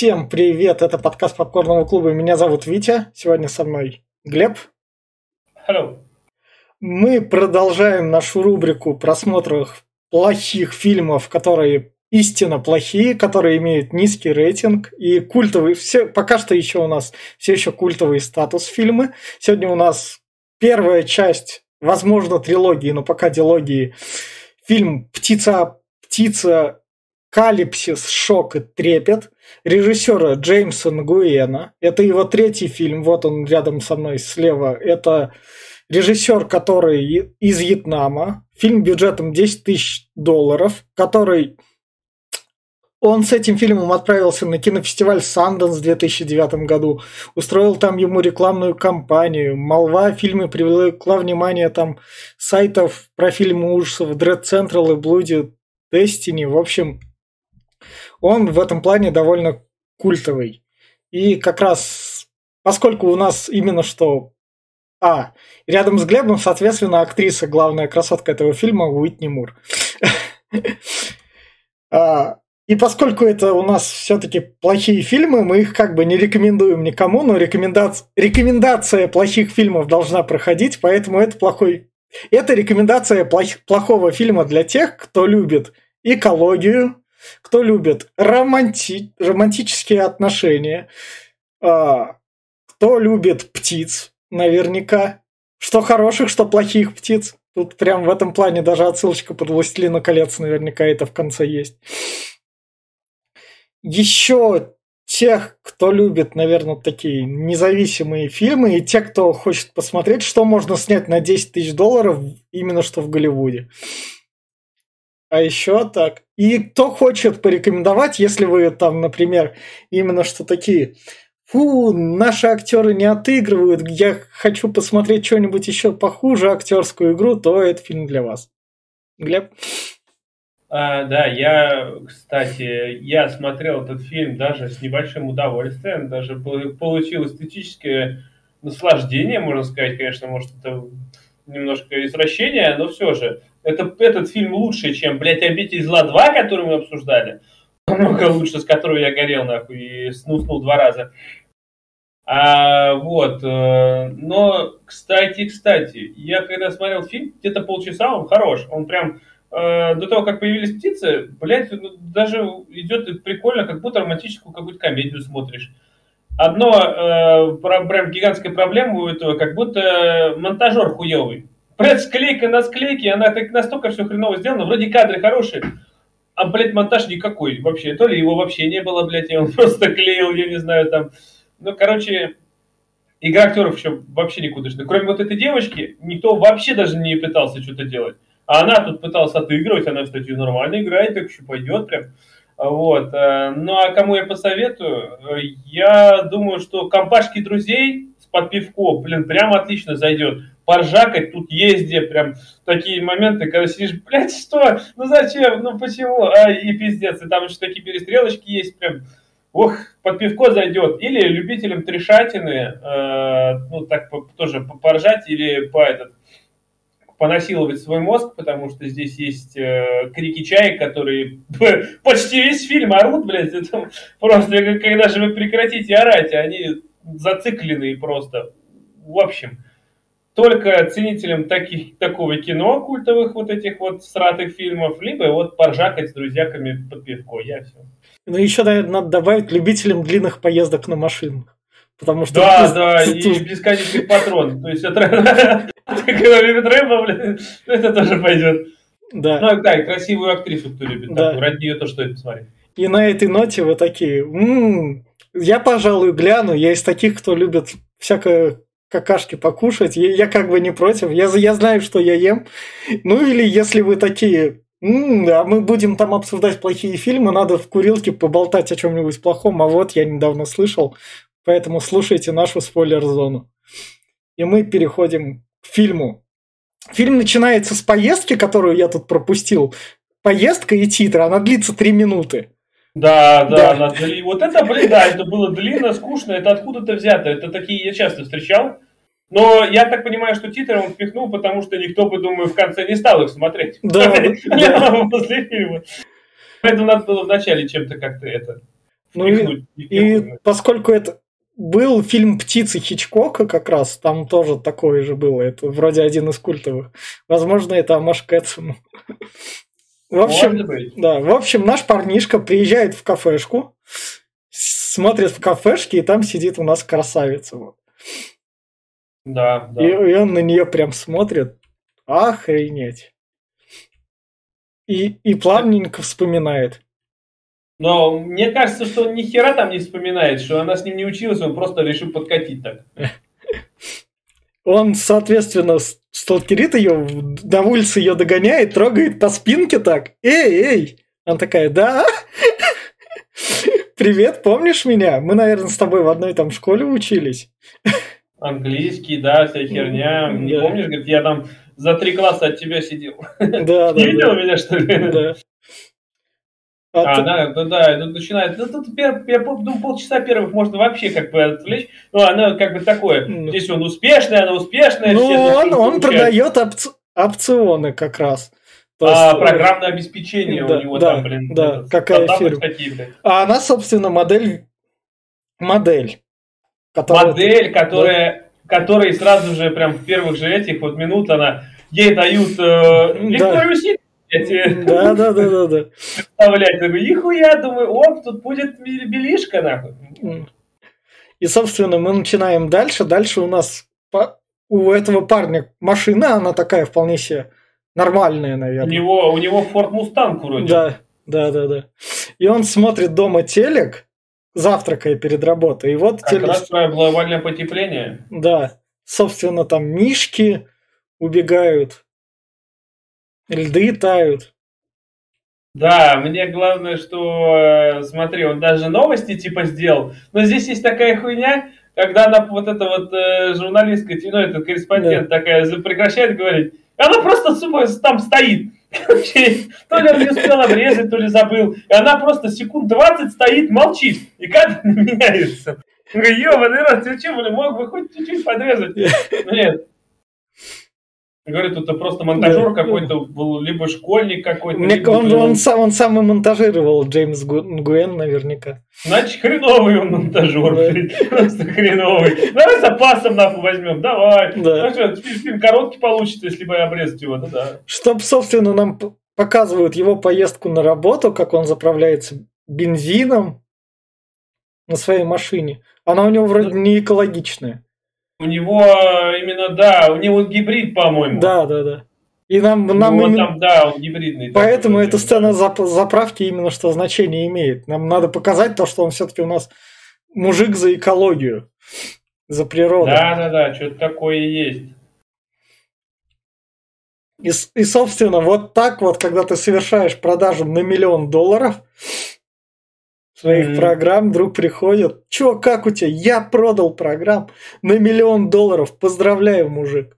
Всем привет, это подкаст Попкорного клуба, меня зовут Витя, сегодня со мной Глеб. Hello. Мы продолжаем нашу рубрику просмотров плохих фильмов, которые истинно плохие, которые имеют низкий рейтинг и культовый. Все, пока что еще у нас все еще культовый статус фильмы. Сегодня у нас первая часть, возможно, трилогии, но пока дилогии. Фильм «Птица, птица Калипсис, шок и трепет режиссера Джеймса Нгуэна. Это его третий фильм, вот он рядом со мной слева. Это режиссер, который из Вьетнама. Фильм бюджетом 10 тысяч долларов, который он с этим фильмом отправился на кинофестиваль Санденс в 2009 году, устроил там ему рекламную кампанию. Молва о фильме привлекла внимание там сайтов про фильмы ужасов Dread Central и Bloody Destiny. В общем, он в этом плане довольно культовый. И как раз, поскольку у нас именно что... А, рядом с Глебом, соответственно, актриса, главная красотка этого фильма, Уитни Мур. А, и поскольку это у нас все-таки плохие фильмы, мы их как бы не рекомендуем никому, но рекомендация, рекомендация плохих фильмов должна проходить, поэтому это плохой... Это рекомендация плох, плохого фильма для тех, кто любит экологию, кто любит романти... романтические отношения, а, кто любит птиц, наверняка, что хороших, что плохих птиц. Тут прям в этом плане даже отсылочка под «Властелина колец» наверняка это в конце есть еще тех, кто любит, наверное, такие независимые фильмы, и те, кто хочет посмотреть, что можно снять на 10 тысяч долларов именно что в Голливуде. А еще так. И кто хочет порекомендовать, если вы там, например, именно что такие, фу, наши актеры не отыгрывают, я хочу посмотреть что-нибудь еще похуже актерскую игру, то это фильм для вас. Глеб? А, да, я, кстати, я смотрел этот фильм даже с небольшим удовольствием, даже получил эстетическое наслаждение, можно сказать, конечно, может, это немножко извращение, но все же. Это, этот фильм лучше, чем, блядь, «Обитель зла 2», который мы обсуждали. Много лучше, с которого я горел, нахуй, и снуснул два раза. А, вот, э, но, кстати, кстати, я когда смотрел фильм, где-то полчаса, он хорош, он прям Э, до того, как появились птицы, блядь, ну, даже идет прикольно, как будто романтическую какую-то комедию смотришь. Одно, э, прям гигантская проблема у этого, как будто монтажер хуевый. Блядь, склейка на склейке, она так настолько все хреново сделана, вроде кадры хорошие, а, блядь, монтаж никакой вообще. То ли его вообще не было, блядь, и он просто клеил, я не знаю, там. Ну, короче, игра актеров еще вообще никудышная. Кроме вот этой девочки, никто вообще даже не пытался что-то делать. А она тут пыталась отыгрывать, она, кстати, нормально играет, так еще пойдет прям. Вот. Э, ну а кому я посоветую? Я думаю, что компашки друзей с подпивко, блин, прям отлично зайдет. Поржакать тут езде, прям такие моменты, когда сидишь, блядь, что? Ну зачем? Ну почему? А, и пиздец. И там еще такие перестрелочки есть, прям ох, под пивко зайдет. Или любителям трешатины, э, ну так тоже поржать или по этот понасиловать свой мозг, потому что здесь есть э, крики чаек, которые почти весь фильм орут, блядь, это просто, когда же вы прекратите орать, они зацикленные просто. В общем, только ценителям таких, такого кино, культовых вот этих вот сратых фильмов, либо вот поржакать с друзьяками под пивко, я все. Ну, еще, наверное, надо добавить любителям длинных поездок на машинах. Потому что... Да, ты, да, ты, и бесконечный патрон. То есть это Рэмбо, блин, это тоже пойдет. Да. Ну, да, и красивую актрису, кто любит. Да. Ради нее то стоит посмотреть. И на этой ноте вы такие, м-м, я, пожалуй, гляну. Я из таких, кто любит всякое какашки покушать. Я, я как бы не против. Я, я знаю, что я ем. Ну или если вы такие, м-м, а мы будем там обсуждать плохие фильмы, надо в курилке поболтать о чем-нибудь плохом. А вот я недавно слышал, поэтому слушайте нашу спойлер-зону. И мы переходим фильму. Фильм начинается с поездки, которую я тут пропустил. Поездка и титры, она длится три минуты. Да, да, да. Дли... вот это, блин, да, это было длинно, скучно, это откуда-то взято, это такие я часто встречал. Но я так понимаю, что титры он впихнул, потому что никто бы, думаю, в конце не стал их смотреть. Да. После фильма. Поэтому надо было вначале чем-то как-то это Ну и, и поскольку это был фильм «Птицы» Хичкока как раз, там тоже такое же было, это вроде один из культовых. Возможно, это Амаш к этому. В общем, да, в общем, наш парнишка приезжает в кафешку, смотрит в кафешке, и там сидит у нас красавица. Вот. Да, да. И, и он на нее прям смотрит. Охренеть. И, и плавненько вспоминает. Но мне кажется, что он ни хера там не вспоминает, что она с ним не училась, он просто решил подкатить так. Он, соответственно, сталкерит ее, на улице ее догоняет, трогает по спинке так. Эй, эй! Она такая, да? Привет, помнишь меня? Мы, наверное, с тобой в одной там школе учились. Английский, да, вся херня. Не помнишь, говорит, я там за три класса от тебя сидел. Да, да. Не видел меня, что ли? Да. А, а да, да, да, начинает. Ну, тут я, я думаю, полчаса первых можно вообще как бы отвлечь. Ну, она как бы такое. Mm. Здесь он успешный, она успешная. Ну, он, он продает опци... опционы как раз. То а, есть, программное обеспечение да, у него да, там, блин. Да, какая фирма. А она, собственно, модель. Модель. Которая... Модель, которая, да. которой сразу же, прям в первых же этих вот минут она ей дают э, Викторию да эти... Да, да, да, да, да. Представлять, думаю, ихуя, думаю, оп, тут будет белишка, нахуй. И, собственно, мы начинаем дальше. Дальше у нас у этого парня машина, она такая вполне себе нормальная, наверное. У него, у него Ford Mustang вроде. Да, да, да, да. И он смотрит дома телек, завтракая перед работой. И вот как телек... раз про глобальное потепление. Да. Собственно, там мишки убегают Льды тают. Да, мне главное, что, э, смотри, он даже новости типа сделал, но здесь есть такая хуйня, когда она вот эта вот э, журналистка, ну, этот корреспондент да. такая прекращает говорить, она просто там стоит. то ли он не успел обрезать, то ли забыл. И она просто секунд 20 стоит, молчит. И как меняется. Ёбаный рот, ты что, блин, мог бы хоть чуть-чуть подрезать? Нет. Говорит, это просто монтажер какой-то был, либо школьник какой-то. Мне, либо, он, он, сам, он сам и монтажировал Джеймс Гуэн наверняка. Значит, хреновый он монтажер, просто хреновый. Давай с запасом нахуй возьмем, давай. Да. Ну фильм короткий получится, если бы обрезать его, да да. Чтоб, собственно, нам показывают его поездку на работу, как он заправляется бензином на своей машине. Она у него вроде не экологичная. У него э, именно, да, у него гибрид, по-моему. Да, да, да. И нам, нам именно... там, да, он гибридный. Поэтому эта сцена зап- заправки именно что значение имеет. Нам надо показать то, что он все-таки у нас мужик за экологию, за природу. Да, да, да, что-то такое есть. И, и, собственно, вот так вот, когда ты совершаешь продажу на миллион долларов, своих mm-hmm. программ вдруг приходят. Чё, как у тебя? Я продал программ на миллион долларов. Поздравляю, мужик.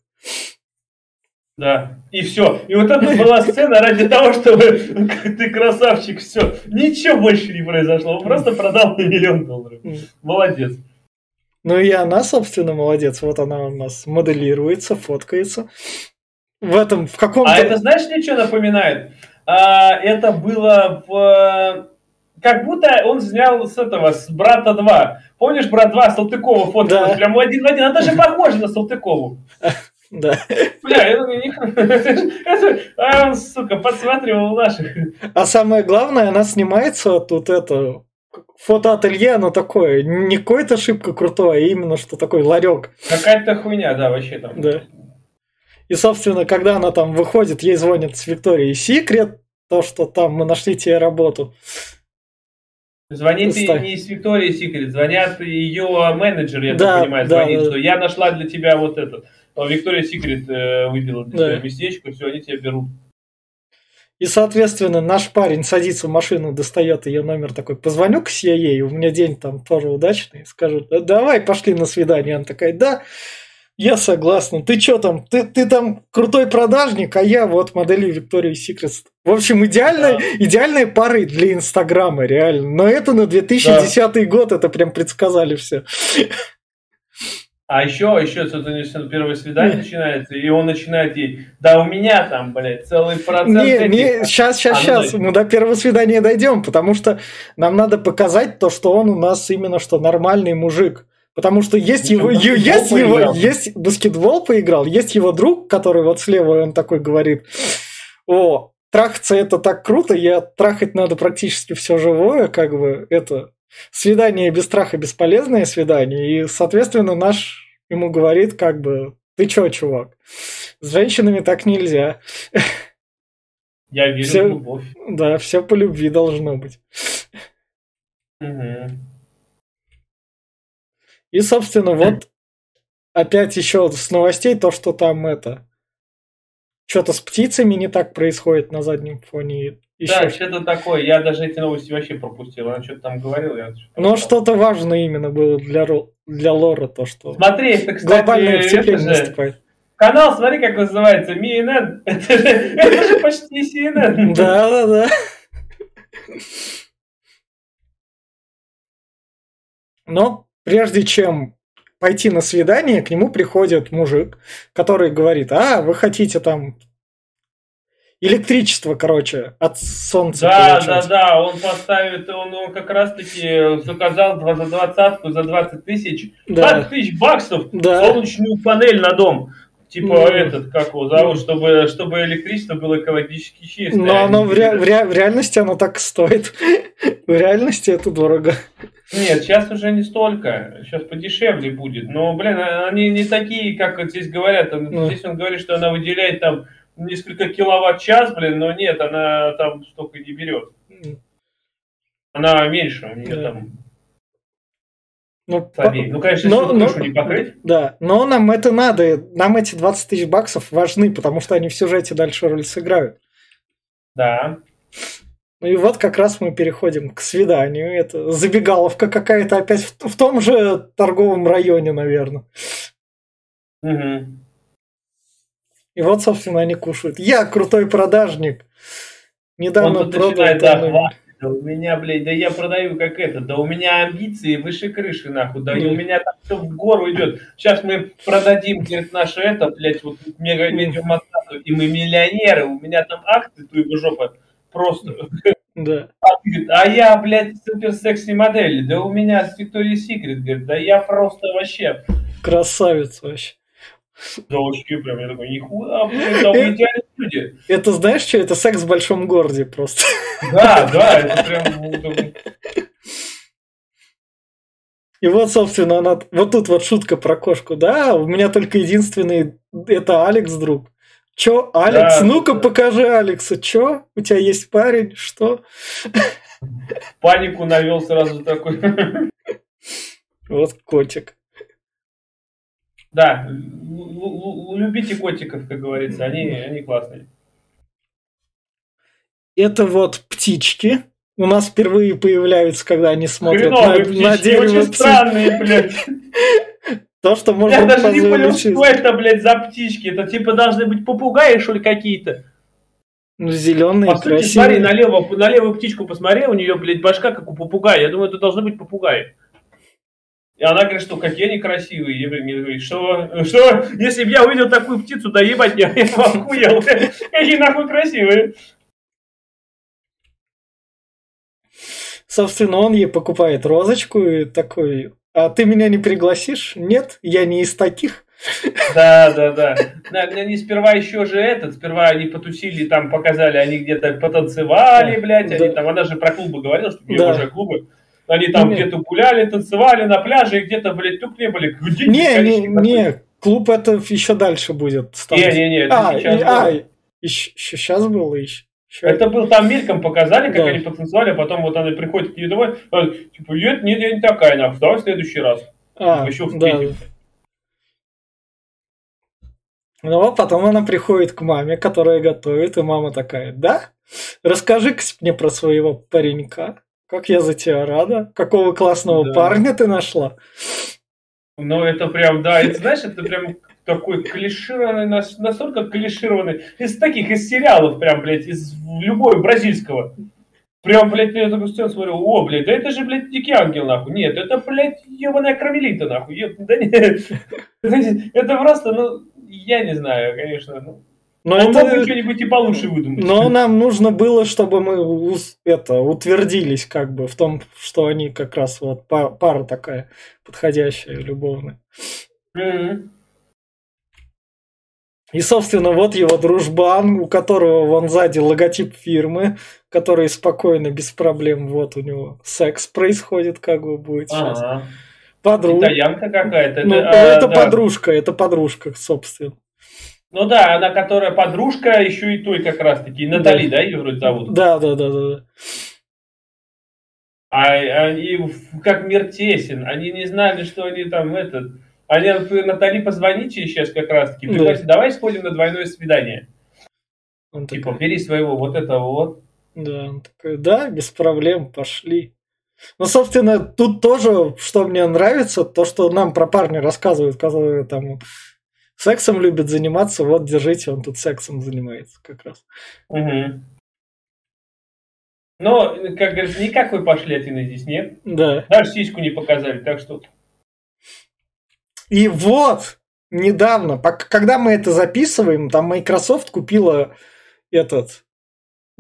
Да, и все. И вот это была сцена ради того, чтобы ты красавчик, все. Ничего больше не произошло. Он просто продал на миллион долларов. Молодец. Ну и она, собственно, молодец. Вот она у нас моделируется, фоткается. В этом, в каком-то... А это знаешь, мне что напоминает? А, это было в как будто он снял с этого, с «Брата 2». Помнишь «Брат 2» Салтыкова фото? Да. Прям один в один. Она даже похожа на Салтыкову. Да. Бля, думаю, а он, сука, подсматривал наших. А самое главное, она снимается тут это фотоателье, оно такое, не какой-то шибко крутое, а именно что такой ларек. Какая-то хуйня, да, вообще там. Да. И, собственно, когда она там выходит, ей звонит с Викторией Секрет, то, что там мы нашли тебе работу. Звонит Ставь. не из Виктории Секрет, звонят ее менеджер, я да, так понимаю, да, звонит, да. что я нашла для тебя вот этот. Виктория Секрет э, выбила для да. тебя местечко, все, они тебя берут. И, соответственно, наш парень садится в машину, достает ее номер такой, позвоню к CIA, у меня день там тоже удачный, скажут, давай, пошли на свидание. Она такая, да, я согласна. Ты что там? Ты, ты там крутой продажник, а я вот модели Виктории Секрет. В общем, идеальная, да. идеальные пары для Инстаграма, реально. Но это на 2010 да. год, это прям предсказали все. А еще, еще что-то первое свидание начинается, и он начинает ей, да у меня там, блядь, целый процент. Не, не, сейчас, сейчас, а, сейчас, мы до первого свидания дойдем, потому что нам надо показать то, что он у нас именно что нормальный мужик. Потому что есть его, есть его, есть баскетбол поиграл, есть его друг, который вот слева, он такой говорит, о, трахаться это так круто, я трахать надо практически все живое, как бы это свидание без страха бесполезное свидание, и, соответственно, наш ему говорит как бы, ты чё, чувак, с женщинами так нельзя. Я верю все, в любовь. Да, все по любви должно быть. Угу. И, собственно, вот опять еще с новостей то, что там это что-то с птицами не так происходит на заднем фоне. Еще да, что-то такое. Я даже эти новости вообще пропустил. Она что-то там говорил. Я Но что-то важное именно было для, для лора, то, что Смотри, это, кстати, глобальное вцепление наступает. Канал, смотри, как называется, CNN. Это же, это же почти CNN. Да, да, да. Но прежде чем пойти на свидание, к нему приходит мужик, который говорит, а, вы хотите там электричество, короче, от солнца. Да, получать. да, да, он поставит, он, он как раз-таки заказал за двадцатку, за 20 тысяч, да. 20 тысяч баксов да. солнечную панель на дом. Типа ну, этот, как его зовут, чтобы, чтобы электричество было экологически чистое. Но оно в, ре, в, ре, в реальности оно так стоит. в реальности это дорого. Нет, сейчас уже не столько. Сейчас подешевле будет. Но, блин, они не такие, как вот здесь говорят. Ну. Здесь он говорит, что она выделяет там несколько киловатт-час, блин, но нет, она там столько не берет. Она меньше, у нее да. там ну, по... ну, конечно, но, но, не покрыть. Да, но нам это надо. Нам эти 20 тысяч баксов важны, потому что они в сюжете дальше роль сыграют. Да. Ну и вот как раз мы переходим к свиданию. Это забегаловка какая-то опять в, в том же торговом районе, наверное. Угу. И вот, собственно, они кушают. Я крутой продажник. Недавно Он продал. Начинает, да, да у меня, блядь, да я продаю как это, да у меня амбиции выше крыши, нахуй, да и у меня там все в гору идет. Сейчас мы продадим, говорит, наше это, блядь, вот мега медиуматату, и мы миллионеры, у меня там акции, tu его жопа, просто. Да. А, говорит, а я, блядь, супер секси модель, да у меня с Victoria's Secret, говорит, да я просто вообще. Красавец вообще. Вообще прям, я такой, нихуя, блин, там идеальные люди. Это знаешь что, это секс в большом городе просто. Да, да, это прям... И вот, собственно, она... вот тут вот шутка про кошку. Да, у меня только единственный... Это Алекс, друг. Чё, Алекс? Да, Ну-ка, да. покажи Алекса. Чё? У тебя есть парень? Что? Панику навел сразу такой. Вот котик. Да, любите котиков, как говорится, они, они классные. Это вот птички. У нас впервые появляются, когда они смотрят на, птички, на дерево. Очень птиц. странные, блядь. То, что можно Я даже не понял, что это, блядь, за птички. Это типа должны быть попугаи, что ли, какие-то. Ну, зеленые, По красивые. смотри, налево, на левую птичку посмотри, у нее, блядь, башка, как у попугая. Я думаю, это должны быть попугаи. И она говорит, что какие они красивые. Я говорю, что, что, если бы я увидел такую птицу, да ебать, я, я охуел. Какие нахуй красивые. Собственно, он ей покупает розочку и такой, а ты меня не пригласишь? Нет, я не из таких. Да, да, да. Они сперва еще же этот, сперва они потусили, там показали, они где-то потанцевали, блядь, они там, она же про клубы говорила, что у нее уже клубы. Они там не, где-то гуляли, танцевали на пляже, и где-то, блядь, тук не были. Не, не, не, клуб это еще дальше будет. Не, не, не, это а, сейчас а, было. еще, еще сейчас было еще. Это был там мельком показали, как да. они потанцевали, а потом вот она приходит к ней домой, она, типа, нет, нет, я не такая, нахуй, давай в следующий раз. А, еще в да. Ну, а потом она приходит к маме, которая готовит, и мама такая, да? Расскажи-ка мне про своего паренька. Как я за тебя рада. Какого классного да. парня ты нашла. Ну, это прям, да, это, знаешь, это прям такой клишированный, настолько клишированный, из таких, из сериалов прям, блядь, из любой бразильского. Прям, блядь, я такую сцену смотрю, о, блядь, да это же, блядь, Дикий Ангел, нахуй. Нет, это, блядь, ебаная Кармелита, нахуй. Еб... Да нет, это просто, ну, я не знаю, конечно, ну, но он это... мог что-нибудь и получше выдумать. Но нам нужно было, чтобы мы это, утвердились как бы в том, что они как раз вот па- пара такая подходящая, любовная. И, собственно, вот его дружбан, у которого вон сзади логотип фирмы, который спокойно, без проблем, вот у него секс происходит, как бы будет сейчас. Ага. Подруга. Китаянка какая-то. Ну, это, это а, да. подружка, это подружка, собственно. Ну да, она, которая подружка, еще и той как раз-таки. Натали, да, ее вроде зовут? Да, да, да, да. да. А они как мир тесен. Они не знали, что они там этот... Они Натали, позвоните сейчас как раз-таки. Да. Давай сходим на двойное свидание. Он Типа, такой, бери своего вот этого вот. да, он такой, да, без проблем, пошли. Ну, собственно, тут тоже, что мне нравится, то, что нам про парня рассказывают, которые там сексом любят заниматься, вот, держите, он тут сексом занимается как раз. Мгм. Но, как говорится, никакой пошлятины здесь нет. Да. Даже сиську не показали, так что... И вот, недавно, когда мы это записываем, там Microsoft купила этот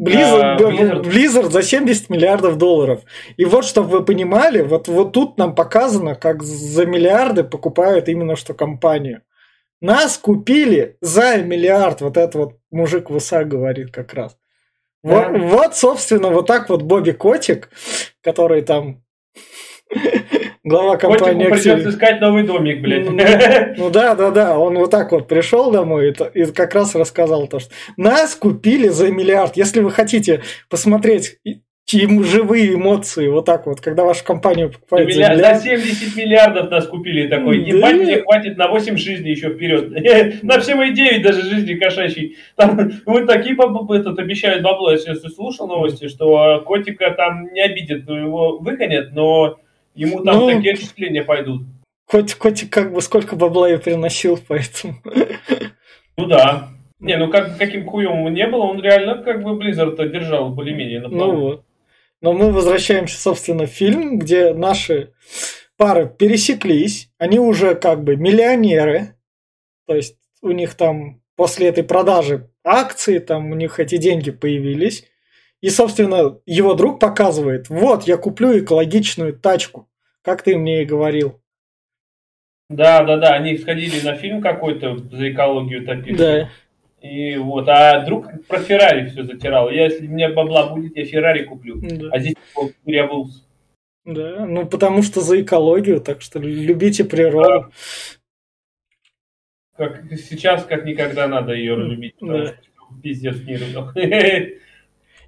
Blizzard, А, Blizzard. Blizzard за 70 миллиардов долларов. И вот, чтобы вы понимали, вот, вот тут нам показано, как за миллиарды покупают именно что компанию. Нас купили за миллиард, вот это вот мужик в УСА говорит как раз. Да. Вот, вот, собственно, вот так вот Бобби Котик, который там глава компании Котику придется искать новый домик, блядь. Ну да, да, да, он вот так вот пришел домой и, как раз рассказал то, что нас купили за миллиард. Если вы хотите посмотреть им живые эмоции, вот так вот, когда вашу компанию покупают за Миллиард- миллиард. За 70 миллиардов нас купили такой. Да. Ебать, мне хватит на 8 жизней еще вперед. На все мои 9 даже жизни кошачьей. Там вот такие этот, обещают бабло. Я сейчас слушал новости, что э, котика там не обидят, его выгонят, но ему там Ну. такие отчисления пойдут. Хоть, хоть как бы сколько бабла я приносил, поэтому. Ну да. Не, ну как, каким хуем не был, он реально как бы Blizzard держал более-менее на Ну плаву. вот. Но мы возвращаемся, собственно, в фильм, где наши пары пересеклись. Они уже как бы миллионеры. То есть у них там после этой продажи акций, там у них эти деньги появились. И, собственно, его друг показывает, вот, я куплю экологичную тачку, как ты мне и говорил. Да, да, да, они сходили на фильм какой-то за экологию топили. Да. И вот, а друг про Феррари все затирал. Я, если у меня бабла будет, я Феррари куплю. Да. А здесь переобулся. Да, ну потому что за экологию, так что любите природу. Как сейчас, как никогда надо ее Да. любить. Потому что пиздец мир.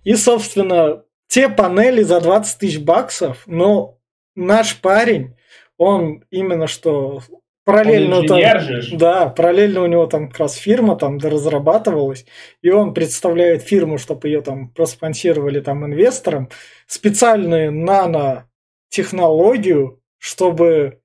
И, собственно, те панели за 20 тысяч баксов, но наш парень, он именно что параллельно... Он там- же да, параллельно у него там как раз фирма там разрабатывалась, и он представляет фирму, чтобы ее там проспонсировали там инвесторам, специальную нанотехнологию, чтобы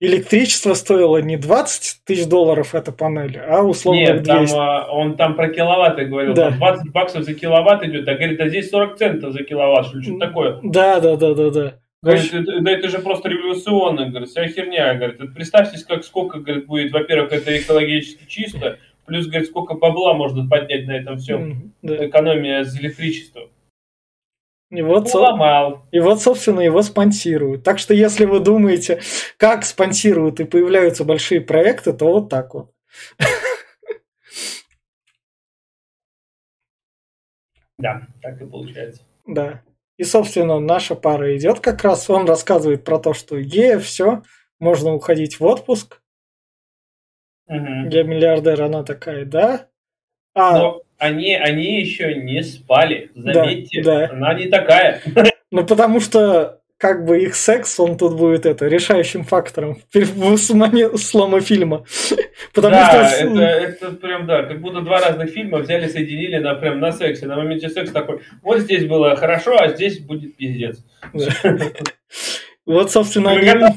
электричество стоило не 20 тысяч долларов эта панель, а условно Нет, там, 200. а, он там про киловатты говорил. Да. Там 20 баксов за киловатт идет. А говорит, а здесь 40 центов за киловатт. Что, что такое? Да, да, да, да, да. Говорит, это, да это же просто революционно, говорит, вся херня, говорит. Представьте, как сколько, говорит, будет, во-первых, это экологически чисто, плюс, говорит, сколько бабла можно поднять на этом всем. Мгм, да. Экономия с электричеством. И вот, Уломал. и вот, собственно, его спонсируют. Так что, если вы думаете, как спонсируют и появляются большие проекты, то вот так вот. Да, так и получается. Да. И, собственно, наша пара идет как раз. Он рассказывает про то, что е, все, можно уходить в отпуск. Мгм. Я миллиардер, она такая, да. А, Но они, они еще не спали, Да, заметьте. да. Она не такая. ну потому что как бы их секс, он тут будет это решающим фактором в сломе, слома фильма. Потому да, что это, это прям, да, как будто два разных фильма взяли, соединили на прям на сексе. На моменте секса такой, вот здесь было хорошо, а здесь будет пиздец. вот, собственно, они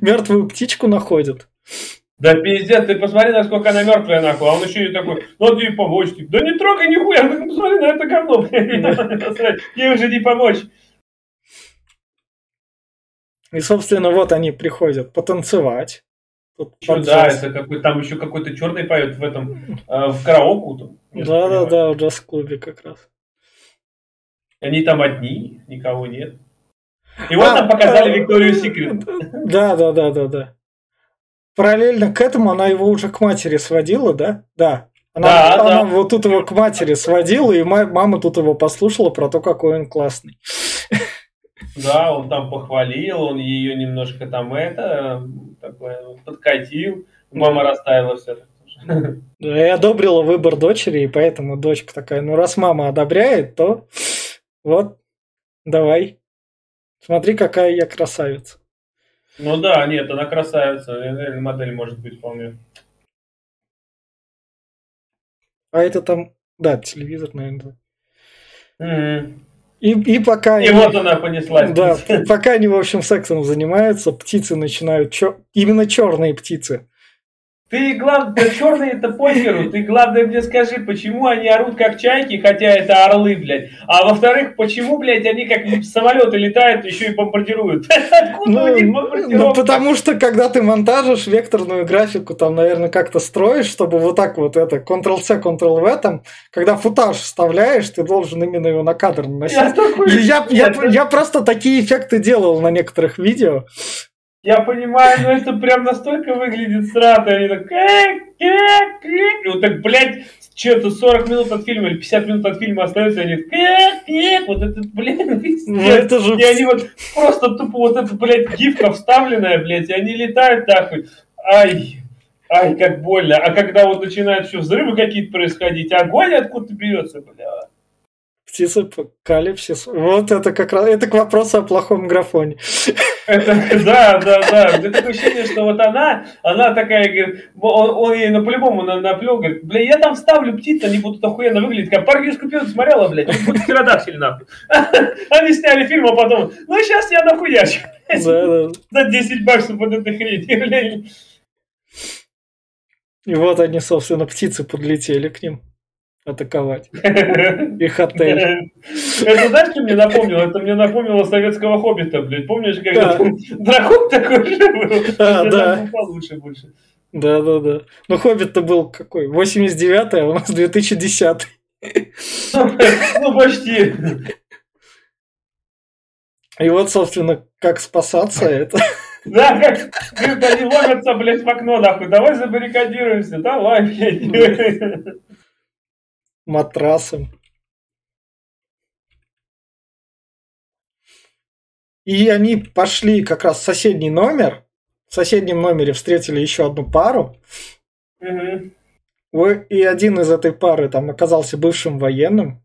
мертвую птичку находят. Да пиздец, ты посмотри, насколько она мертвая, нахуй. А он еще и такой, надо ей помочь. Типа, да не трогай нихуя, ну посмотри на это говно. Ей уже не помочь. И, собственно, вот они приходят потанцевать. Тут Чё, да, это какой там еще какой-то черный поет в этом, э, в караоку. Там, да, да, да, в джаз-клубе как раз. Они там одни, никого нет. И вот а, нам показали Викторию Секрет. Да, да, да, да, да. Параллельно к этому она его уже к матери сводила, да? Да. Она, да, она да. вот тут его к матери сводила, и мама тут его послушала про то, какой он классный. Да, он там похвалил, он ее немножко там это, такое, подкатил. Мама расставила все. Да, и одобрила выбор дочери, и поэтому дочка такая, ну раз мама одобряет, то вот, давай. Смотри, какая я красавица. Ну да, нет, она красавица. Модель может быть вполне. А это там, да, телевизор, наверное. Mm-hmm. И, и пока... И они, вот она понеслась. Да, пока они, в общем, сексом занимаются, птицы начинают... Чер... Именно черные птицы ты, главное, черные это похеру, ты, главное, мне скажи, почему они орут как чайки, хотя это орлы, блядь. А во-вторых, почему, блядь, они как самолеты летают, еще и бомбардируют? Откуда ну, у них Ну, потому что, когда ты монтажишь векторную графику, там, наверное, как-то строишь, чтобы вот так вот это, Ctrl-C, Ctrl-V, там, когда футаж вставляешь, ты должен именно его на кадр наносить. Я, такой, я, я, я просто такие эффекты делал на некоторых видео. Я понимаю, но это прям настолько выглядит срато. Они так, и вот так, блядь, что-то 40 минут от фильма или 50 минут от фильма остается, они вот это, блядь, ну, это же... И они вот просто тупо вот эта, блядь, гифка вставленная, блядь, и они летают так, ай, ай, как больно. А когда вот начинают все взрывы какие-то происходить, огонь откуда-то берется, блядь. Птицепокалипсис. Вот это как раз это к вопросу о плохом графоне. Это, да, да, да. Это такое ощущение, что вот она, она такая, говорит, он, он ей на по-любому на, наплел, говорит, бля, я там ставлю птиц, они будут охуенно выглядеть. Как парк купил, смотрела, блядь, они будут птеродактили нахуй. Они сняли фильм, а потом, ну сейчас я нахуячу. Да, да. За 10 баксов под эту хрень. И вот они, собственно, птицы подлетели к ним атаковать. Их отель. Это знаешь, что мне напомнило? Это мне напомнило советского хоббита, блядь. Помнишь, когда дракон такой же был? А, да. Получше больше. Да, да, да. Ну, Хоббит-то был какой? 89-й, а у нас 2010 Ну, почти. И вот, собственно, как спасаться это. Да, как они ломятся, блядь, в окно, нахуй. Давай забаррикадируемся, давай, блядь матрасом. И они пошли как раз в соседний номер. В соседнем номере встретили еще одну пару. Угу. И один из этой пары там оказался бывшим военным.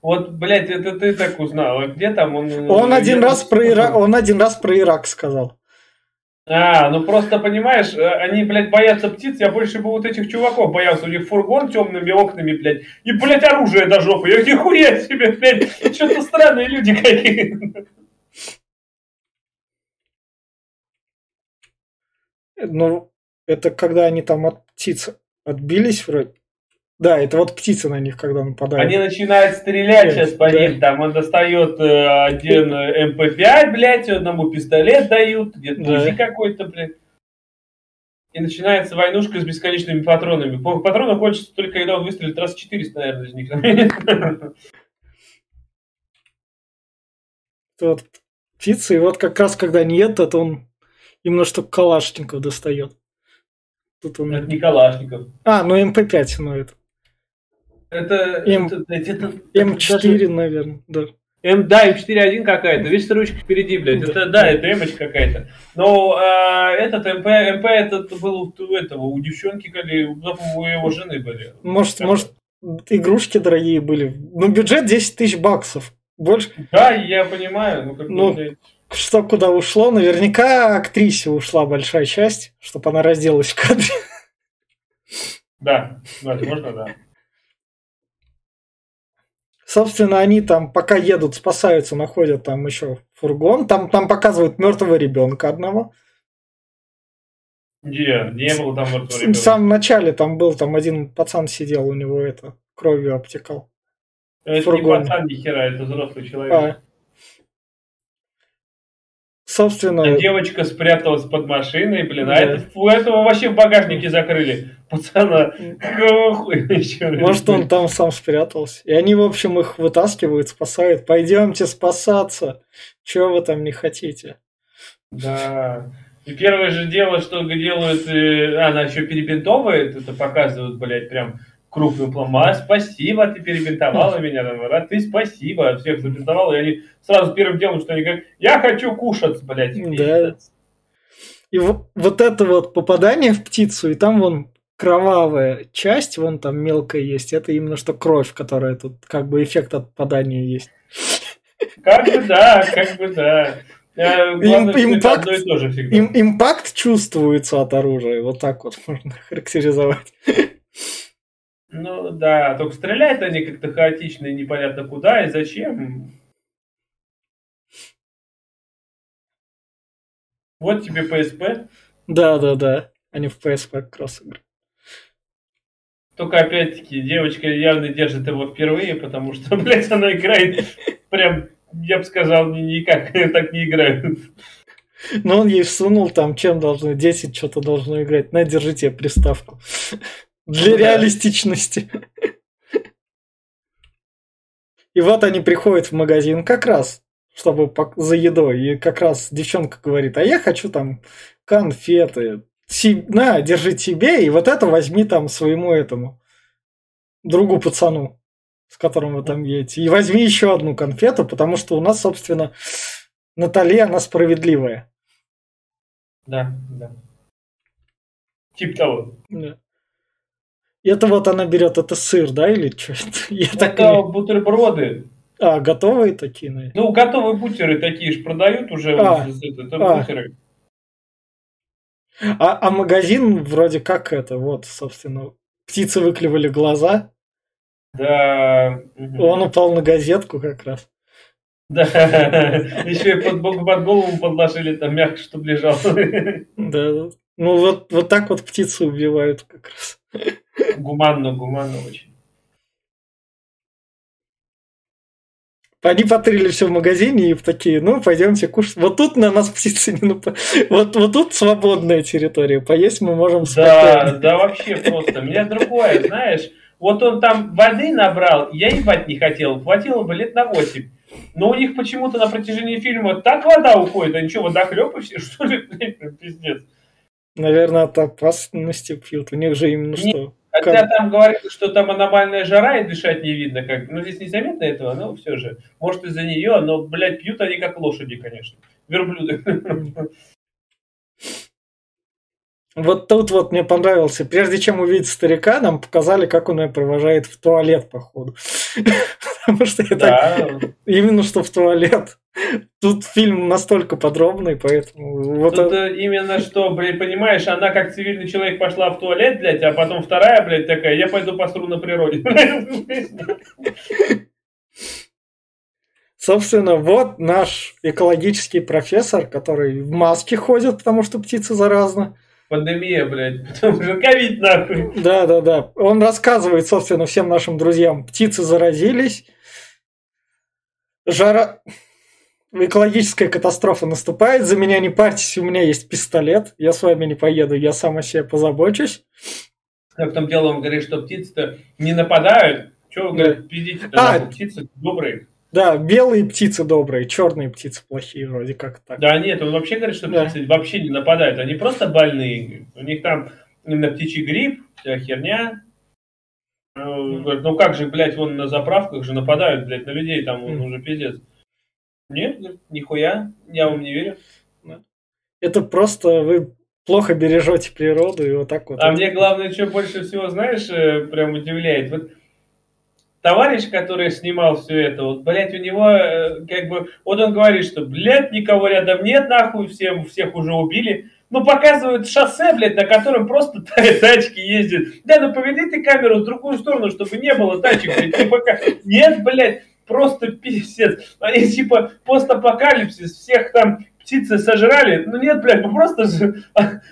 Вот, блядь, это ты так узнал. А где там он? Он один раз про Ирак, он один раз про Ирак сказал. А, ну просто понимаешь, э, они, блядь, боятся птиц, я больше бы вот этих чуваков боялся, у них фургон темными окнами, блядь, и, блядь, оружие до жопы, я нихуя себе, блядь, что-то странные люди какие. Ну, это когда они там от птиц отбились вроде. Да, это вот птицы на них, когда нападают. Они начинают стрелять сейчас по да. ним, там он достает э, один МП5, эм блядь, одному пистолет дают, где-то да. какой-то, блядь. И начинается войнушка с бесконечными патронами. Патроны кончатся только когда он выстрелит раз 400, наверное, из них. Вот птицы, и вот как раз когда нет, это он именно что Калашников достает. Тут он... Это не Калашников. А, ну МП5, ну это. Это, М... это, это М4, даже... наверное, да. М, да, М4.1 какая-то, видишь, ручка впереди, блядь, да, это, да, да. это М какая-то. Но а, этот МП, МП этот был у этого, у девчонки, или у его жены были. Может, может, игрушки дорогие были. Ну, бюджет 10 тысяч баксов. Больше. Да, я понимаю. Ну, как ну что куда ушло? Наверняка актрисе ушла большая часть, чтобы она разделась в кадре. Да, возможно, да. Собственно, они там, пока едут, спасаются, находят там еще фургон. Там, там показывают мертвого ребенка одного. Где? Не был там мертвый В ребенок. самом начале там был, там один пацан сидел, у него это, кровью обтекал. Это не пацан ни хера, это взрослый человек. А. Собственно, А девочка спряталась под машиной, блин, а Да. это, у этого вообще в багажнике закрыли. Пацана, какого хуя еще? может он там сам спрятался. И они, в общем, их вытаскивают, спасают. Пойдемте спасаться. Чего вы там не хотите? Да. И первое же дело, что делают, э, она еще перебинтовывает, это показывают, блядь, прям крупным планом. А, спасибо, ты перебинтовала меня, а ты спасибо, всех забинтовала, и они сразу первым делом, что они говорят, я хочу кушать, блядь. Да. пиздец». И вот, вот это вот попадание в птицу, и там вон кровавая часть, вон там мелкая есть, это именно что кровь, которая тут как бы эффект от попадания есть. Как бы да, как бы да. Э, Главное, это импакт-. Им, импакт чувствуется от оружия, вот так вот можно характеризовать. Ну да, только стреляют они как-то хаотично и непонятно куда и зачем. Вот тебе PSP. Да, да, да. Они в PSP как раз игры. Только опять-таки девочка явно держит его впервые, потому что, блядь, она играет прям, я бы сказал, ни- никак так не играют. Но он ей всунул там, чем должны, 10 что-то должно играть. На, держите приставку. Для Ну реалистичности. И вот они приходят в магазин как раз, чтобы за едой. И как раз девчонка говорит, а я хочу там конфеты. На, держи тебе, и вот это возьми там своему этому другу пацану, с которым вы там едете. И возьми еще одну конфету, потому что у нас, собственно, Натали, она справедливая. Да, да. Тип того. Да. Это вот она берет, это сыр, да, или что это? Я так Это не- бутерброды. А, готовые такие, наверное? Ну, готовые бутеры такие же продают уже. А, вот, это, это а. бутеры. А, а магазин вроде как это, вот, собственно, птицы выклевали глаза, Да. он упал на газетку как раз. Да. Еще и под, под голову подложили там мягко, чтобы лежал. Да. Ну вот, вот так вот птицы убивают как раз. Гуманно, гуманно очень. Они потрили все в магазине и такие, ну, пойдемте кушать. Вот тут на нас птицы не. Вот, вот тут свободная территория. Поесть мы можем Да, спокойно. да вообще просто. Меня другое, знаешь, вот он там воды набрал, я ебать не хотел, хватило бы лет на 8. Но у них почему-то на протяжении фильма так вода уходит, они что, водохлебы что ли? Пиздец. Наверное, от опасности пьют. У них же именно Не- что? Хотя Как? там говорят, что там аномальная жара и дышать не видно. Как... Ну, здесь незаметно этого, но все же. Может, из-за нее, но, блядь, пьют они как лошади, конечно. Верблюды. Вот тут вот мне понравился. Прежде чем увидеть старика, нам показали, как он ее провожает в туалет, походу. Потому что. Да. Именно что в туалет. Тут фильм настолько подробный, поэтому... Вот Тут это- именно что, блядь, понимаешь, она как цивильный человек пошла в туалет, блядь, а потом вторая, блядь, такая, я пойду посру на природе. Собственно, вот наш экологический профессор, который в маске ходит, потому что птица заразна. Пандемия, блядь, потому что ковид нахуй. Да, да, да. Он рассказывает, собственно, всем нашим друзьям, птицы заразились, жара... Экологическая катастрофа наступает, за меня не парьтесь, у меня есть пистолет, я с вами не поеду, я сам о себе позабочусь. А в том дело, он говорит, что птицы-то не нападают. Че вы, Да. говорит, пиздите А. птицы добрые. Да, белые птицы добрые, черные птицы плохие, вроде как так. Да нет, он вообще говорит, что Да. птицы вообще не нападают. Они просто больные. У них там именно птичий грипп, вся херня. Ну, говорит, ну как же, блядь, вон на заправках же нападают, блядь, на людей, там он уже пиздец. Нет, нихуя, я вам не верю. Это просто вы плохо бережете природу и вот так вот. А мне главное, что больше всего, знаешь, э, прям удивляет. Вот товарищ, который снимал все это, вот, блядь, у него, э, как бы, вот он говорит, что, блядь, никого рядом нет, нахуй, всем, всех уже убили. Ну, показывают шоссе, блядь, на котором просто та- тачки ездят. Да, ну поведи ты камеру в другую сторону, чтобы не было тачек, блядь. пока... Нет, блядь, просто пиздец. Они типа постапокалипсис, всех там птицы сожрали. Ну нет, блядь, ну просто же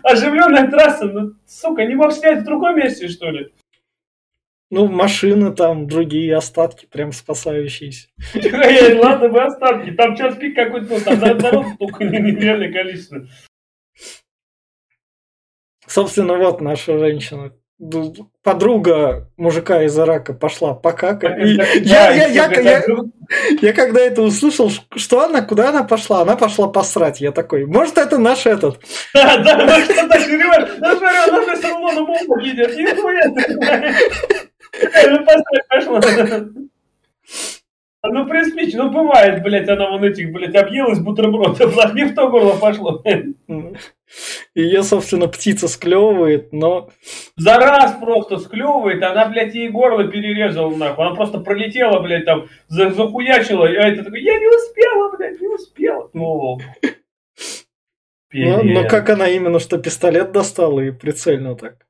оживленная трасса. Ну, сука, не мог снять в другом месте, что ли? Ну, машины там, другие остатки, прям спасающиеся. Ладно бы остатки, там час пик какой-то, ну, там народ только нереальное количество. Собственно, вот наша женщина подруга мужика из Ирака пошла покакать. я, я, я, я, я когда это услышал, что она, куда она пошла? Она пошла посрать. Я такой, может, это наш этот. Да, да, да, ну, смотри, она же Салмона Мумба едет, нихуя ты, пошла. Ну, приспичь, ну, бывает, блядь, она вон этих, блядь, объелась бутербродов, не в то горло пошло. Ее, собственно, птица склевывает, но... За раз просто склевывает, она, блядь, ей горло перерезала, нахуй. Она просто пролетела, блядь, там, захуячила, а это такой, я не успела, блядь, не успела. Ну, но, но как она именно что пистолет достала и прицельно так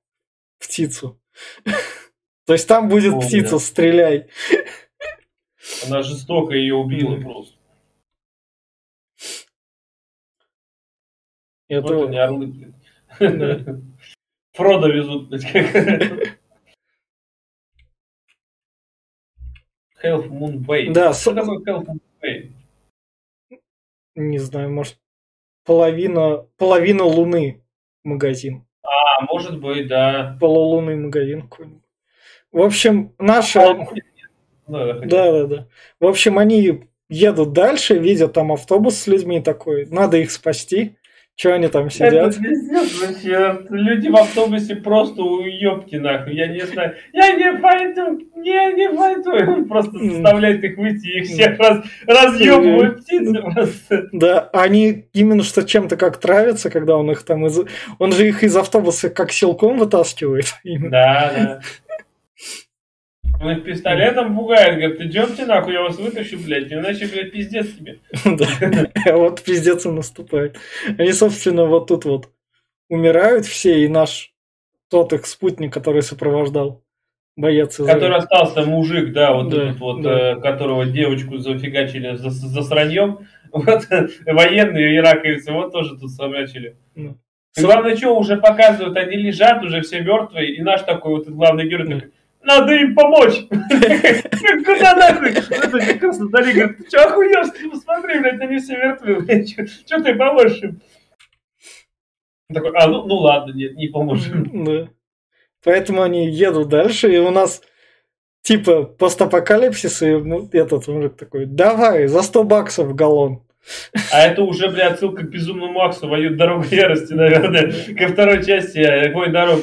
птицу. То есть там будет птица, стреляй. Она жестоко ее убила просто. Это... Вот они орлы, блин. Фродо везут, блядь, как Health Moon Bay. Да, что такое Health Moon Bay? Не знаю, может, половина, половина Луны магазин. А, может быть, да. Полулунный магазин какой-нибудь. В общем, наша... Да, да, да. В общем, они едут дальше, видят там автобус с людьми такой, надо их спасти. Че они там сидят? Это пиздец вообще. Люди в автобусе просто уебки нахуй. Я не знаю. Я не пойду. Не, не пойду. просто заставляет их выйти. Их всех раз, разъебывают птицы просто. Да, они именно что чем-то как травятся, когда он их там из... Он же их из автобуса как силком вытаскивает. Да, да. Он их пистолетом пугает, говорит, идемте нахуй, я вас вытащу, блядь, иначе, блядь, пиздец тебе. Да, вот пиздец и наступает. Они, собственно, вот тут вот умирают все, и наш тот их спутник, который сопровождал, боец. Который остался мужик, да, вот да, этот вот, да. Э, которого девочку зафигачили за, за сраньем. Вот военные ираковцы, вот тоже тут сомячили. Главное, что уже показывают, они лежат уже все мертвые, и наш такой вот главный герой такой, надо им помочь. Куда нахуй? Это как раз Натали говорит, ты что охуел? Ты посмотри, блядь, они все мертвые. Что ты поможешь им? Такой, а, ну, ну ладно, нет, не поможем. Да. Поэтому они едут дальше, и у нас типа постапокалипсис, и этот мужик такой, давай, за 100 баксов галлон. А это уже, бля, отсылка к Безумному Максу, воюет дорога ярости, наверное, ко второй части «Огонь дорог».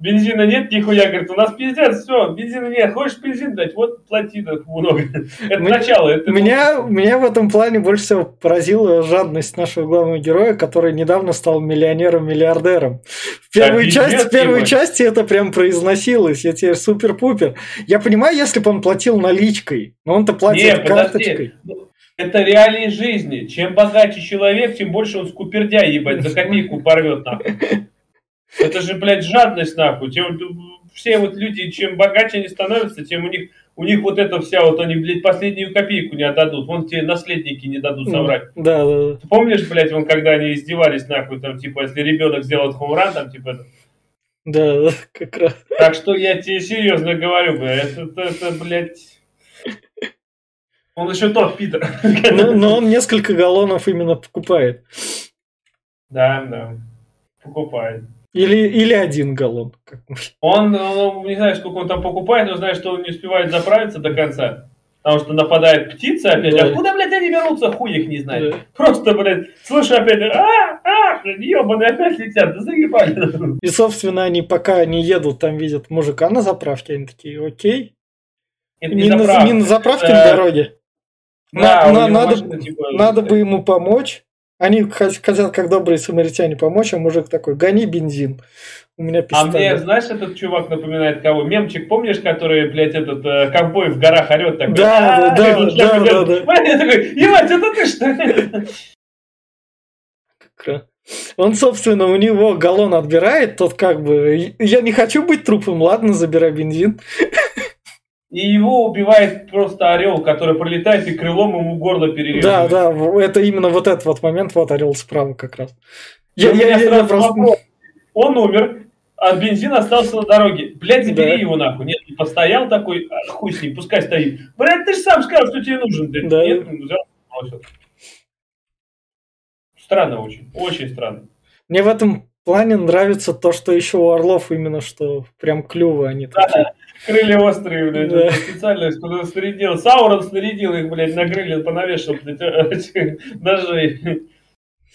Бензина нет, нихуя, говорит, у нас пиздец, все, бензина нет, хочешь бензин дать, вот плати так много. Это начало. Это меня, меня в этом плане больше всего поразила жадность нашего главного героя, который недавно стал миллионером-миллиардером. В первой, да, части, в первой части это прям произносилось, я тебе супер-пупер. Я понимаю, если бы он платил наличкой, но он-то платит Нет, карточкой. Ну, это реалии жизни. Чем богаче человек, тем больше он скупердя, ебать, за копейку порвет нахуй. Это же, блядь, жадность, нахуй. Тем, все вот люди, чем богаче они становятся, тем у них, у них вот это вся, вот они, блядь, последнюю копейку не отдадут. Вон тебе наследники не дадут собрать. Да, да, да. Ты помнишь, блядь, вон когда они издевались, нахуй, там, типа, если ребенок сделает хоумран, там, типа, это... Да, да, как раз. Так что я тебе серьезно говорю, блядь, это, это, это блядь... Он еще тот, Питер. Но, но он несколько галлонов именно покупает. Да, да, покупает. Или, или один галлон. Он, ну, не знаю, сколько он там покупает, но знает, что он не успевает заправиться до конца. Потому что нападает птица опять. Да. Откуда, блядь, они берутся, хуй их не знает. Да. Просто, блядь, слышу опять, а, а, ебаные опять летят, да заебали. И, собственно, они пока не едут, там видят мужика на заправке, они такие, окей. Это не, не, на, не на заправке на дороге. Да, на, на, надо, машина, типа, надо бы ему помочь. Они хотят, как добрые самаритяне, помочь, а мужик такой, гони бензин. У меня пистолет. А мне, знаешь, этот чувак напоминает кого? Мемчик, помнишь, который, блядь, этот э, ковбой в горах орет такой? Да, да, да, да, да, да. Я такой, ебать, это ты что? Он, собственно, у него галлон отбирает, тот как бы, я не хочу быть трупом, ладно, забирай бензин. И его убивает просто орел, который пролетает и крылом ему горло перерезает. Да, да, это именно вот этот вот момент, вот орел справа как раз. Я, я, я, я просто... Он умер, а бензин остался на дороге. Блядь, забери да. его нахуй. Нет, не постоял такой, а, хуй с ним, пускай стоит. Блядь, ты же сам сказал, что тебе нужен. Да. Нет, ну, взял, бросил. Странно очень, очень странно. Мне в этом плане нравится то, что еще у орлов именно что прям клювы они да, такие. Крылья острые, блядь, да. специально куда снарядил. Саурон снарядил их, блядь, на крылья понавешал, блядь, ножей.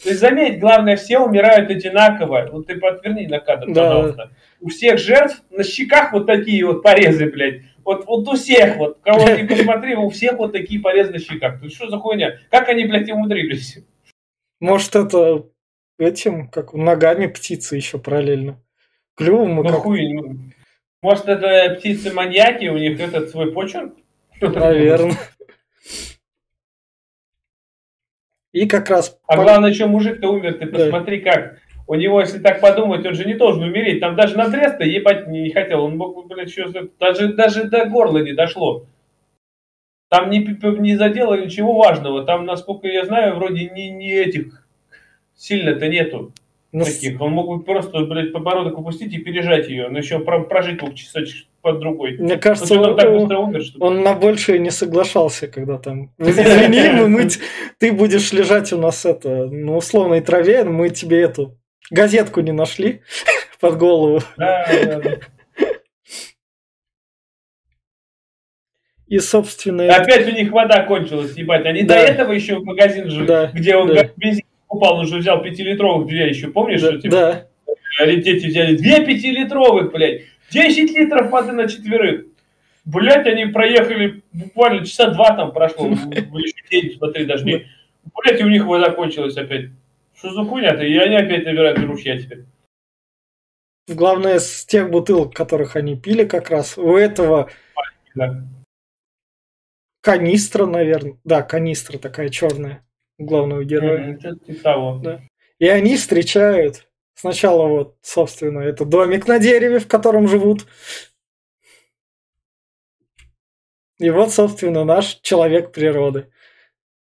То есть заметь, главное, все умирают одинаково. Вот ты подверни на кадр, да. пожалуйста. У всех жертв на щеках вот такие вот порезы, блядь. Вот, вот у всех, вот, кого ты посмотри, у всех вот такие порезы на щеках. Есть что за хуйня? Как они, блядь, умудрились? Может, это этим, как ногами птицы еще параллельно. Клювом ну, как... хуй. Может, это птицы-маньяки, у них этот свой почерк? Наверное. И как раз... А главное, что мужик-то умер, ты посмотри как. У него, если так подумать, он же не должен умереть. Там даже надрез-то ебать не хотел. Он мог, блядь, еще... Даже, даже до горла не дошло. Там не, не задело ничего важного. Там, насколько я знаю, вроде не, не этих сильно-то нету. Ну, таких. Он мог бы просто, блядь, подбородок упустить и пережать ее, но еще прожить полчасочек под другой. Мне кажется, он, так быстро умер, что он на большее не соглашался, когда там, извини, мы, мы, ты будешь лежать у нас это, на условной траве, мы тебе эту газетку не нашли под голову. Да, да, да. И, собственно... Опять у них вода кончилась, ебать. Они да. до этого еще в магазин же, да. где он да. бензин покупал, он уже взял пятилитровых две еще, помнишь? Да. Что, типа, да. Дети взяли две пятилитровых, блядь. 10 литров воды на четверых. Блять, они проехали буквально часа два там прошло, еще день, смотри, даже не. Блять, и у них вода кончилась опять. Что за хуйня-то? И они опять набирают ружья теперь. Главное, с тех бутылок, которых они пили как раз, у этого да. канистра, наверное. Да, канистра такая черная главного героя. Mm-hmm, того. Да. И они встречают сначала вот, собственно, это домик на дереве, в котором живут. И вот, собственно, наш человек природы.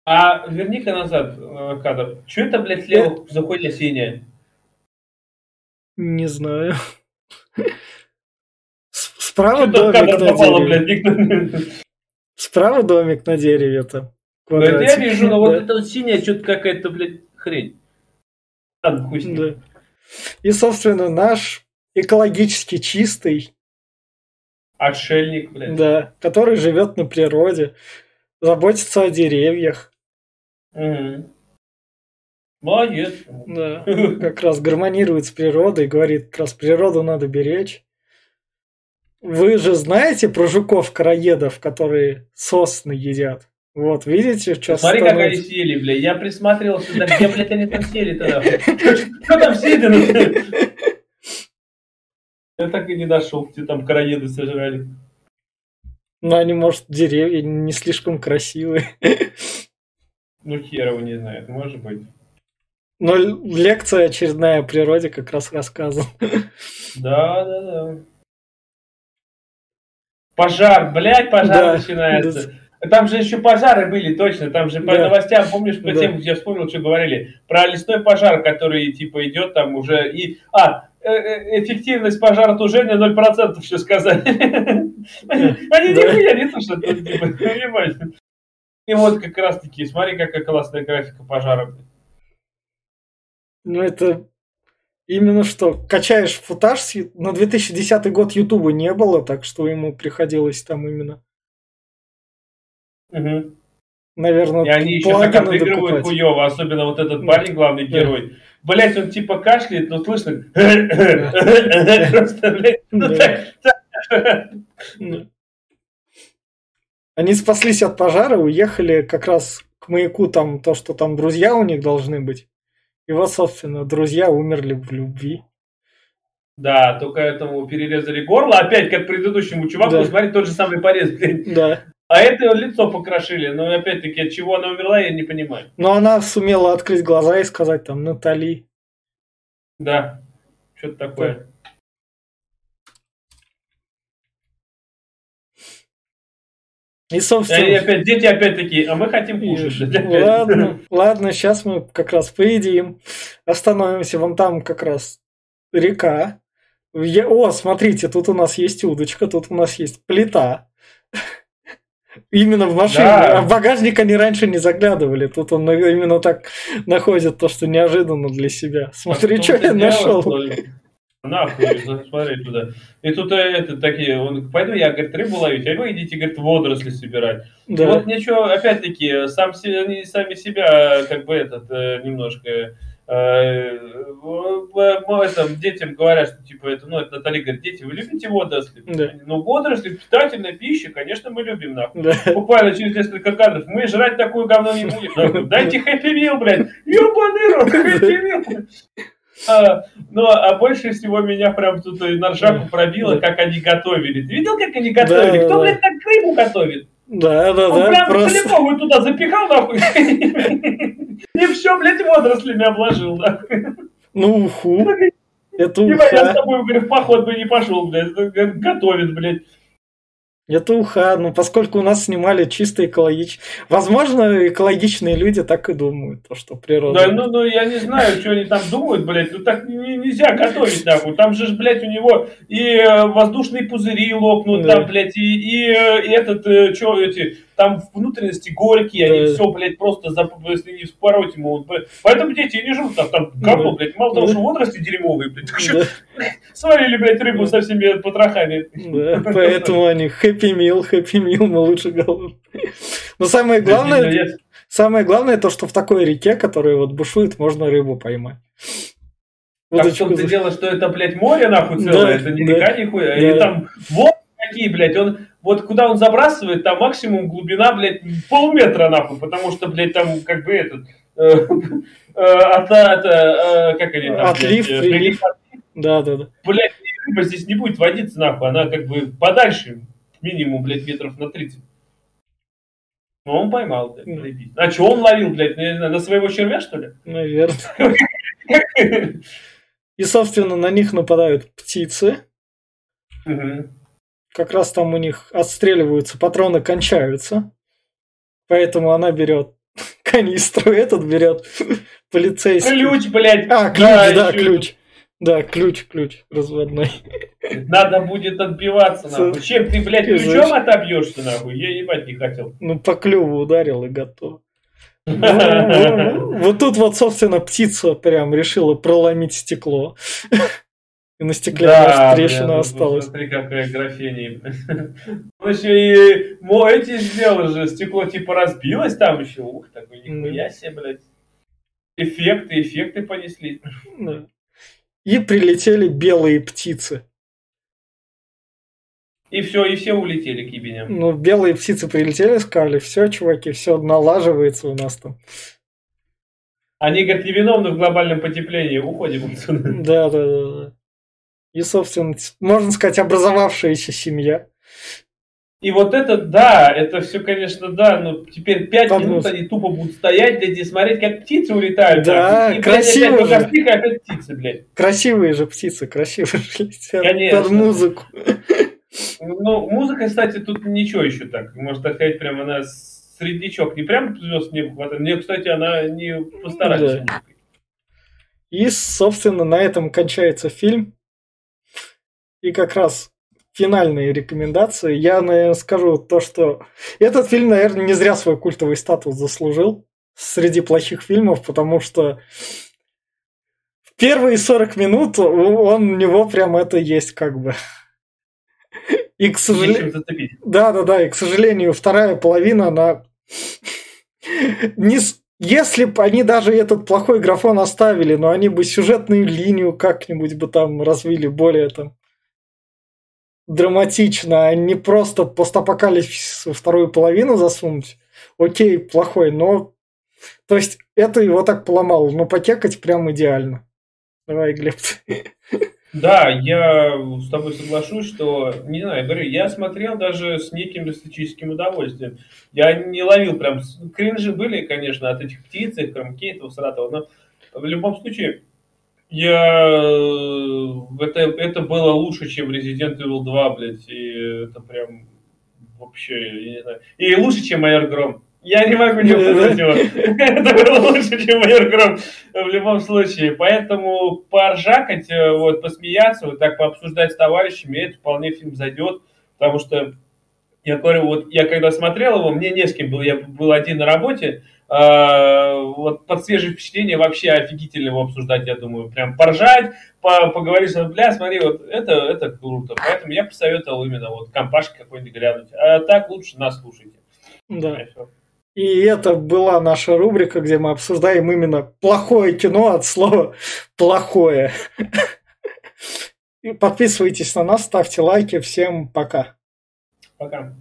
А верни-ка назад э, кадр. Что это, блядь, слева за хуйня синяя? Не знаю. Справа домик на дереве. Справа домик на дереве-то. Ну, это я вижу, но вот это вот синяя что-то какая-то, блядь, хрень. Ладно, хуй с ним. И, собственно, наш экологически чистый Отшельник, блядь. Да, который живет на природе, заботится о деревьях. Угу. Молодец. Да, как раз гармонирует с природой, говорит, как раз природу надо беречь. Вы же знаете про жуков-караедов, которые сосны едят? Вот, видите, что Смотри, как они сели, бля. Я присматривался, да где, блядь, они там сели тогда? Что там сели? Я так и не дошел, где там караеды сожрали. Ну, они, может, деревья не слишком красивые. Ну, хер его не знает, может быть. Но лекция очередная о природе как раз рассказывал. Да, да, да. Пожар, блядь, пожар да, начинается. Да. Там же еще пожары были, точно. Там же по да. новостям, помнишь, по да. тем, я вспомнил, что говорили. Про лесной пожар, который, типа, идет там уже. И, а, э, э, эффективность пожара тужения 0% все сказали. Они нихуя не тушат, типа, понимаешь? И вот как раз таки, смотри, какая классная графика пожара. Ну, это именно что, качаешь футаж, на 2010 год Ютуба не было, так что ему приходилось там именно Угу. Наверное, и они еще отыгрывают хуево, особенно вот этот парень, главный герой. Блять, он типа кашляет, но слышно. Ну Они спаслись от пожара, уехали как раз к маяку, там то, что там друзья у них должны быть. И вот, собственно, друзья умерли в любви. Да, только этому перерезали горло, опять как предыдущему чуваку, да. смотри, тот же самый порез, блин. Да. А это лицо покрошили, но опять-таки, от чего она умерла, я не понимаю. Но она сумела открыть глаза и сказать там Натали. Да, что-то такое. И, собственно... И опять, дети опять такие, а мы хотим кушать. Ладно, ладно, сейчас мы как раз поедим. Остановимся, вон там как раз река. Я... О, смотрите, тут у нас есть удочка, тут у нас есть плита. Именно в машине. Да. А в багажник они раньше не заглядывали. Тут он именно так находит то, что неожиданно для себя. Смотри, а что я нашел. Нахуй, смотри туда. И тут э, это такие, он, пойду я, говорит, рыбу ловить, а вы идите, говорит, водоросли собирать. Да. Вот ничего, опять-таки, сам, они сами себя, как бы, этот, э, немножко этом, детям говорят, что типа это, ну, это Наталья говорит, дети, вы любите водоросли? Да. Ну, водоросли, питательная пища, конечно, мы любим, нахуй. Да. Буквально через несколько кадров, мы жрать такую говно не будем. Нахуй. Дайте хэппи мил, блядь, ебаный рот, хэппи мил. А, ну, а больше всего меня прям тут на ржаку пробило, как они готовили. Ты видел, как они готовили? Да, Кто, блядь, так рыбу готовит? Да, да, Он да. прям просто... целиком туда запихал, нахуй. И все, блядь, водорослями обложил, нахуй. Ну, уху. Это уха. Я с тобой, говорю, в поход бы не пошел, блядь. Готовит, блядь. Это уха, ну поскольку у нас снимали чисто экологично. Возможно, экологичные люди так и думают, то, что природа. Да, ну, ну я не знаю, что они там думают, блядь. Ну так нельзя готовить, нахуй. Там же, блядь, у него и э, воздушные пузыри лопнут, да. там, блядь, и, и, э, и этот, э, что эти, там внутренности горькие, они да. все, блядь, просто, за, если не вспороть ему. Поэтому дети не живут там, там говно, блядь. Мало того, что водоросли дерьмовые, блядь, так еще сварили, блядь, рыбу со всеми потрохами. Да, поэтому они хэппи мил, хэппи мил, мы лучше голодные. Но самое главное, самое главное то, что в такой реке, которая вот бушует, можно рыбу поймать. Так в том-то дело, что это, блядь, море, нахуй, целое, да, это не да, река нихуя, да. и там вот какие, блядь, он, вот куда он забрасывает, там максимум глубина, блядь, полметра, нахуй, потому что, блядь, там, как бы, этот, э, э, от, от, э, как они там, Отлив, блядь, прилив. Да, да, да. Блядь, рыба здесь не будет водиться, нахуй, она как бы подальше, минимум, блядь, метров на 30. Ну, он поймал, блядь. А что он ловил, блядь, на, на своего червя, что ли? Наверное. И, собственно, на них нападают птицы. Как раз там у них отстреливаются, патроны кончаются. Поэтому она берет канистру, этот берет полицейский. Ключ, блядь. А, ключ, да, да ключ. Да, ключ, ключ разводной. Надо будет отбиваться, нахуй. Чем ты, блядь, ключом отобьешься, нахуй? Я ебать не хотел. Ну, по клюву ударил и готов. Вот тут вот, собственно, птица прям решила проломить стекло. И на стекле да, трещина бля, осталась. Смотри, какая графения. Ну, еще и эти сделал же, стекло типа разбилось там еще. Ух, такой нихуя себе, блядь. Эффекты, эффекты понесли. И прилетели белые птицы. И все, и все улетели к ебеням. Ну, белые птицы прилетели, сказали, все, чуваки, все налаживается у нас там. Они, говорят, невиновны в глобальном потеплении, уходим отсюда. Да, да, да, да. И, собственно, можно сказать, образовавшаяся семья. И вот это, да, это все, конечно, да, но теперь пять минут они тупо будут стоять, блядь, и смотреть, как птицы улетают. Да, и, красивые же. Опять, опять птицы, блядь. Красивые же птицы, красивые же летят конечно. под музыку. Ну, музыка, кстати, тут ничего еще так. Можно так сказать, прям она среднячок. Не прям звезд не хватает. Мне, кстати, она не постаралась. Да. И, собственно, на этом кончается фильм. И как раз финальные рекомендации. Я, наверное, скажу то, что этот фильм, наверное, не зря свой культовый статус заслужил среди плохих фильмов, потому что в первые 40 минут он у него прям это есть как бы. И к сожалению... Да, да, да, и к сожалению, вторая половина, она не, если бы они даже этот плохой графон оставили, но они бы сюжетную линию как-нибудь бы там развили более там драматично, а не просто постапокалипсис вторую половину засунуть. Окей, плохой, но... То есть это его так поломало, но покекать прям идеально. Давай, Глеб. Да, я с тобой соглашусь, что, не знаю, говорю, я смотрел даже с неким эстетическим удовольствием. Я не ловил прям... Кринжи были, конечно, от этих птиц, хромки этого сратого, но в любом случае я... Это, это было лучше, чем Resident Evil 2, блядь, и это прям вообще, я не знаю. И лучше, чем «Майор Гром». Я не могу не упомянуть его. Это было лучше, чем «Майор Гром» в любом случае. Поэтому поржакать, э, вот, посмеяться, вот так пообсуждать с товарищами, это вполне фильм зайдет, потому что я говорю, вот я когда смотрел его, мне не с кем был, я был один на работе, вот под свежее впечатление вообще офигительно его обсуждать, я думаю, прям поржать, по, поговорить, что, бля, смотри, вот это, это круто, поэтому я посоветовал именно вот компашки какой-нибудь глянуть, а так лучше нас слушайте. Да. И это была наша рубрика, где мы обсуждаем именно плохое кино от слова плохое. Подписывайтесь на нас, ставьте лайки. Всем пока. Пока.